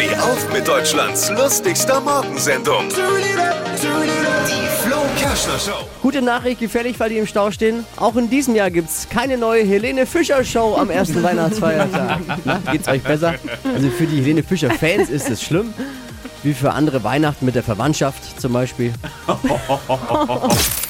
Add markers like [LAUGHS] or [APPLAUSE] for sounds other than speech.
Steh auf mit Deutschlands lustigster Morgensendung. Die Flo Kerschner Show. Gute Nachricht, gefährlich, weil die im Stau stehen. Auch in diesem Jahr gibt's keine neue Helene Fischer Show am ersten [LAUGHS] Weihnachtsfeiertag. Na, geht's euch besser? Also für die Helene Fischer Fans ist es schlimm. Wie für andere Weihnachten mit der Verwandtschaft zum Beispiel. [LAUGHS]